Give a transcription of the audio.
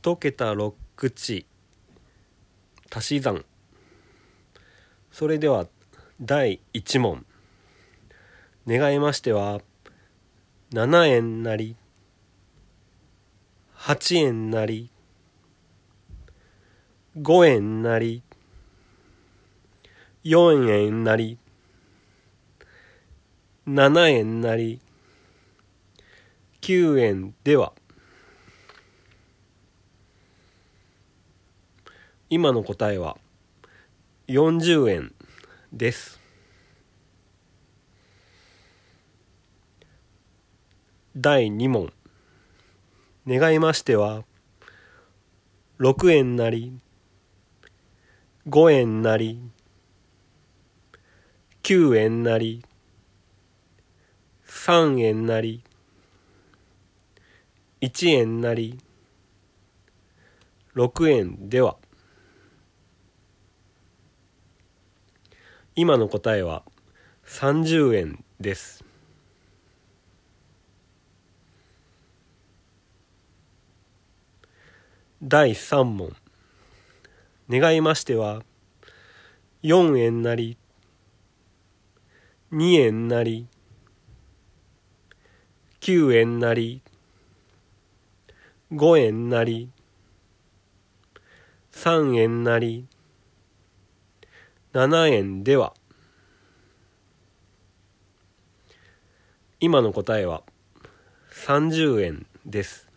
一桁六口足し算。それでは第1問。願いましては7円なり8円なり5円なり4円なり7円なり9円では。今の答えは40円です。第2問。願いましては6円なり5円なり9円なり3円なり1円なり6円では今の答えは30円です。第3問。願いましては4円なり2円なり9円なり5円なり3円なり7円では。今の答えは30円です。